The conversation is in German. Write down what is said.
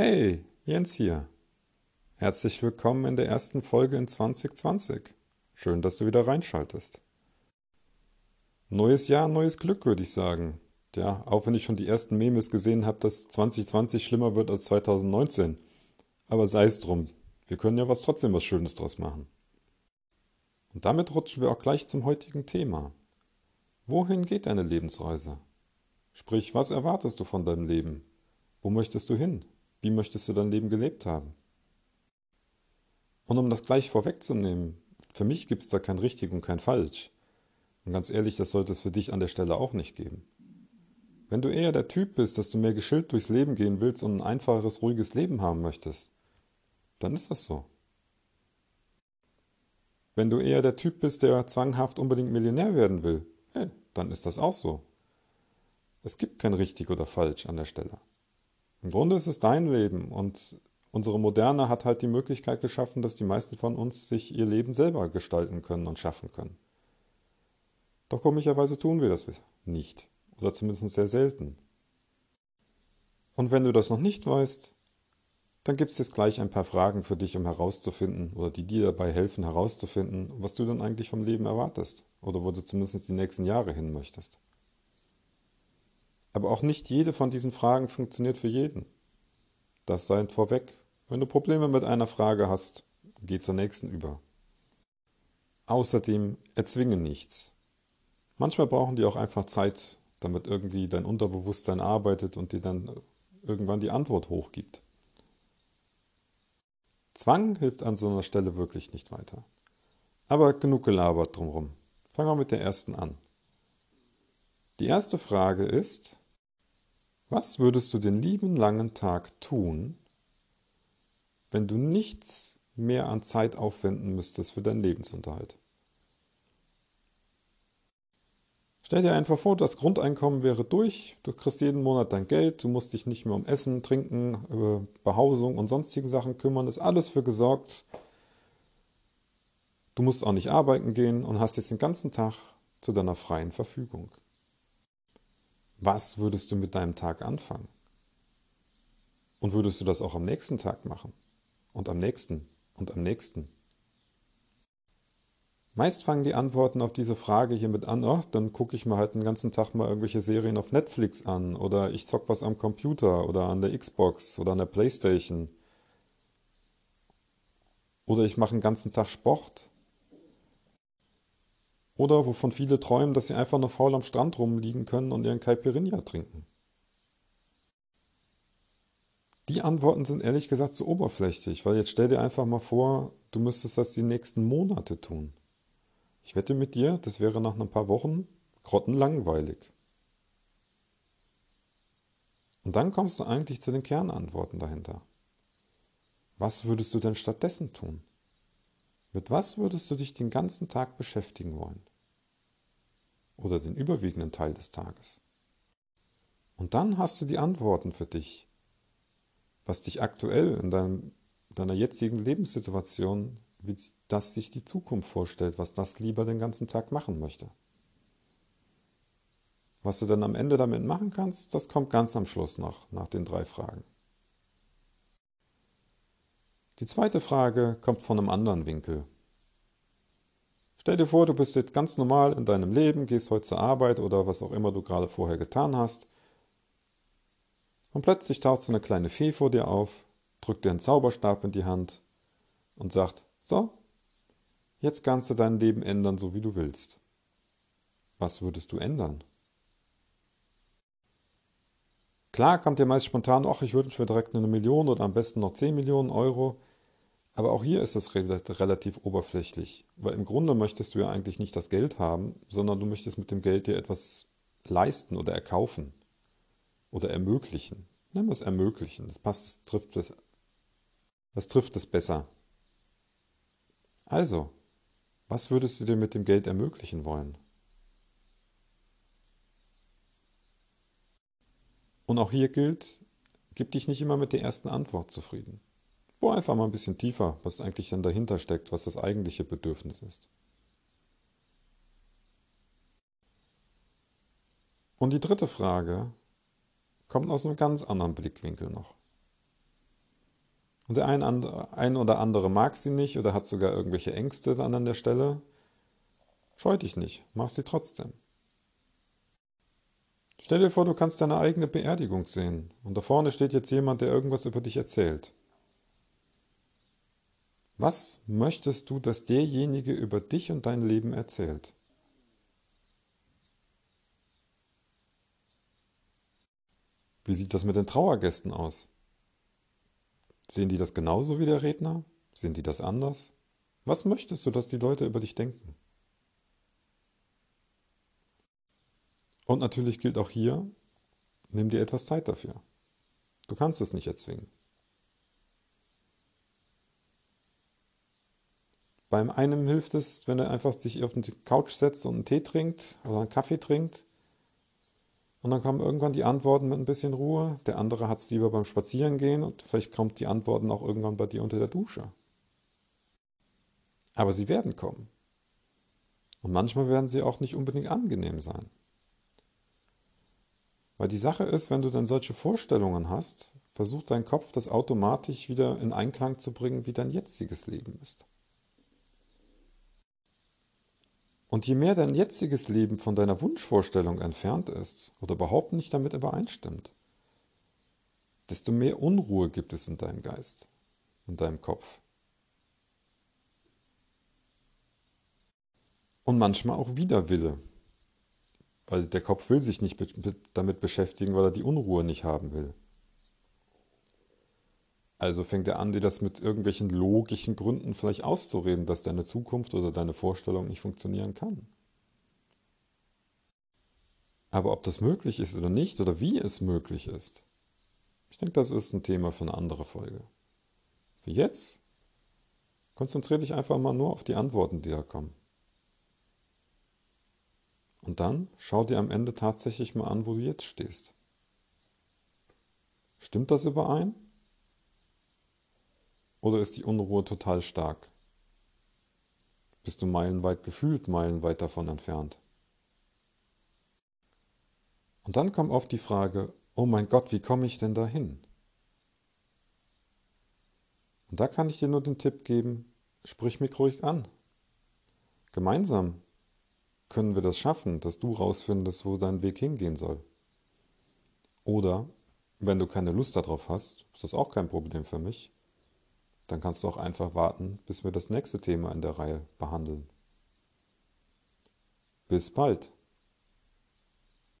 Hey, Jens hier. Herzlich willkommen in der ersten Folge in 2020. Schön, dass du wieder reinschaltest. Neues Jahr, neues Glück, würde ich sagen. Ja, auch wenn ich schon die ersten Memes gesehen habe, dass 2020 schlimmer wird als 2019. Aber sei es drum. Wir können ja was trotzdem was Schönes draus machen. Und damit rutschen wir auch gleich zum heutigen Thema. Wohin geht deine Lebensreise? Sprich, was erwartest du von deinem Leben? Wo möchtest du hin? Wie möchtest du dein Leben gelebt haben? Und um das gleich vorwegzunehmen, für mich gibt es da kein richtig und kein falsch. Und ganz ehrlich, das sollte es für dich an der Stelle auch nicht geben. Wenn du eher der Typ bist, dass du mehr geschillt durchs Leben gehen willst und ein einfacheres, ruhiges Leben haben möchtest, dann ist das so. Wenn du eher der Typ bist, der zwanghaft unbedingt Millionär werden will, hey, dann ist das auch so. Es gibt kein richtig oder falsch an der Stelle. Im Grunde ist es dein Leben und unsere Moderne hat halt die Möglichkeit geschaffen, dass die meisten von uns sich ihr Leben selber gestalten können und schaffen können. Doch komischerweise tun wir das nicht, oder zumindest sehr selten. Und wenn du das noch nicht weißt, dann gibt es jetzt gleich ein paar Fragen für dich, um herauszufinden, oder die dir dabei helfen herauszufinden, was du dann eigentlich vom Leben erwartest, oder wo du zumindest die nächsten Jahre hin möchtest. Aber auch nicht jede von diesen Fragen funktioniert für jeden. Das sei vorweg. Wenn du Probleme mit einer Frage hast, geh zur nächsten über. Außerdem erzwinge nichts. Manchmal brauchen die auch einfach Zeit, damit irgendwie dein Unterbewusstsein arbeitet und dir dann irgendwann die Antwort hochgibt. Zwang hilft an so einer Stelle wirklich nicht weiter. Aber genug gelabert drumherum. Fangen wir mit der ersten an. Die erste Frage ist, was würdest du den lieben langen Tag tun, wenn du nichts mehr an Zeit aufwenden müsstest für deinen Lebensunterhalt? Stell dir einfach vor, das Grundeinkommen wäre durch, du kriegst jeden Monat dein Geld, du musst dich nicht mehr um Essen, Trinken, Behausung und sonstige Sachen kümmern, ist alles für gesorgt. Du musst auch nicht arbeiten gehen und hast jetzt den ganzen Tag zu deiner freien Verfügung. Was würdest du mit deinem Tag anfangen? Und würdest du das auch am nächsten Tag machen? Und am nächsten und am nächsten? Meist fangen die Antworten auf diese Frage hiermit an, ach, dann gucke ich mir halt den ganzen Tag mal irgendwelche Serien auf Netflix an oder ich zock was am Computer oder an der Xbox oder an der Playstation. Oder ich mache den ganzen Tag Sport oder wovon viele träumen, dass sie einfach nur faul am Strand rumliegen können und ihren Caipirinha trinken. Die Antworten sind ehrlich gesagt zu oberflächlich, weil jetzt stell dir einfach mal vor, du müsstest das die nächsten Monate tun. Ich wette mit dir, das wäre nach ein paar Wochen grottenlangweilig. Und dann kommst du eigentlich zu den Kernantworten dahinter. Was würdest du denn stattdessen tun? Mit was würdest du dich den ganzen Tag beschäftigen wollen? Oder den überwiegenden Teil des Tages? Und dann hast du die Antworten für dich, was dich aktuell in deinem, deiner jetzigen Lebenssituation, wie das sich die Zukunft vorstellt, was das lieber den ganzen Tag machen möchte. Was du dann am Ende damit machen kannst, das kommt ganz am Schluss noch, nach den drei Fragen. Die zweite Frage kommt von einem anderen Winkel. Stell dir vor, du bist jetzt ganz normal in deinem Leben, gehst heute zur Arbeit oder was auch immer du gerade vorher getan hast. Und plötzlich taucht so eine kleine Fee vor dir auf, drückt dir einen Zauberstab in die Hand und sagt, so, jetzt kannst du dein Leben ändern, so wie du willst. Was würdest du ändern? Klar kommt dir meist spontan, ach, ich würde mir direkt eine Million oder am besten noch 10 Millionen Euro aber auch hier ist es relativ oberflächlich, weil im Grunde möchtest du ja eigentlich nicht das Geld haben, sondern du möchtest mit dem Geld dir etwas leisten oder erkaufen oder ermöglichen. Nennen wir es ermöglichen, das passt, das trifft es, das trifft es besser. Also, was würdest du dir mit dem Geld ermöglichen wollen? Und auch hier gilt, gib dich nicht immer mit der ersten Antwort zufrieden. Bohr einfach mal ein bisschen tiefer, was eigentlich dann dahinter steckt, was das eigentliche Bedürfnis ist. Und die dritte Frage kommt aus einem ganz anderen Blickwinkel noch. Und der ein, ein oder andere mag sie nicht oder hat sogar irgendwelche Ängste dann an der Stelle. Scheu dich nicht, mach sie trotzdem. Stell dir vor, du kannst deine eigene Beerdigung sehen und da vorne steht jetzt jemand, der irgendwas über dich erzählt. Was möchtest du, dass derjenige über dich und dein Leben erzählt? Wie sieht das mit den Trauergästen aus? Sehen die das genauso wie der Redner? Sehen die das anders? Was möchtest du, dass die Leute über dich denken? Und natürlich gilt auch hier, nimm dir etwas Zeit dafür. Du kannst es nicht erzwingen. Beim einen hilft es, wenn er einfach sich auf die Couch setzt und einen Tee trinkt oder einen Kaffee trinkt und dann kommen irgendwann die Antworten mit ein bisschen Ruhe. Der andere hat es lieber beim Spazierengehen und vielleicht kommt die Antworten auch irgendwann bei dir unter der Dusche. Aber sie werden kommen. Und manchmal werden sie auch nicht unbedingt angenehm sein. Weil die Sache ist, wenn du dann solche Vorstellungen hast, versucht dein Kopf das automatisch wieder in Einklang zu bringen, wie dein jetziges Leben ist. Und je mehr dein jetziges Leben von deiner Wunschvorstellung entfernt ist oder überhaupt nicht damit übereinstimmt, desto mehr Unruhe gibt es in deinem Geist, in deinem Kopf. Und manchmal auch Widerwille, weil der Kopf will sich nicht damit beschäftigen, weil er die Unruhe nicht haben will. Also fängt er an, dir das mit irgendwelchen logischen Gründen vielleicht auszureden, dass deine Zukunft oder deine Vorstellung nicht funktionieren kann. Aber ob das möglich ist oder nicht, oder wie es möglich ist, ich denke, das ist ein Thema für eine andere Folge. Für jetzt konzentriere dich einfach mal nur auf die Antworten, die da kommen. Und dann schau dir am Ende tatsächlich mal an, wo du jetzt stehst. Stimmt das überein? Oder ist die Unruhe total stark? Bist du meilenweit gefühlt, meilenweit davon entfernt? Und dann kommt oft die Frage, oh mein Gott, wie komme ich denn dahin? Und da kann ich dir nur den Tipp geben, sprich mich ruhig an. Gemeinsam können wir das schaffen, dass du rausfindest, wo dein Weg hingehen soll. Oder, wenn du keine Lust darauf hast, ist das auch kein Problem für mich, dann kannst du auch einfach warten, bis wir das nächste Thema in der Reihe behandeln. Bis bald.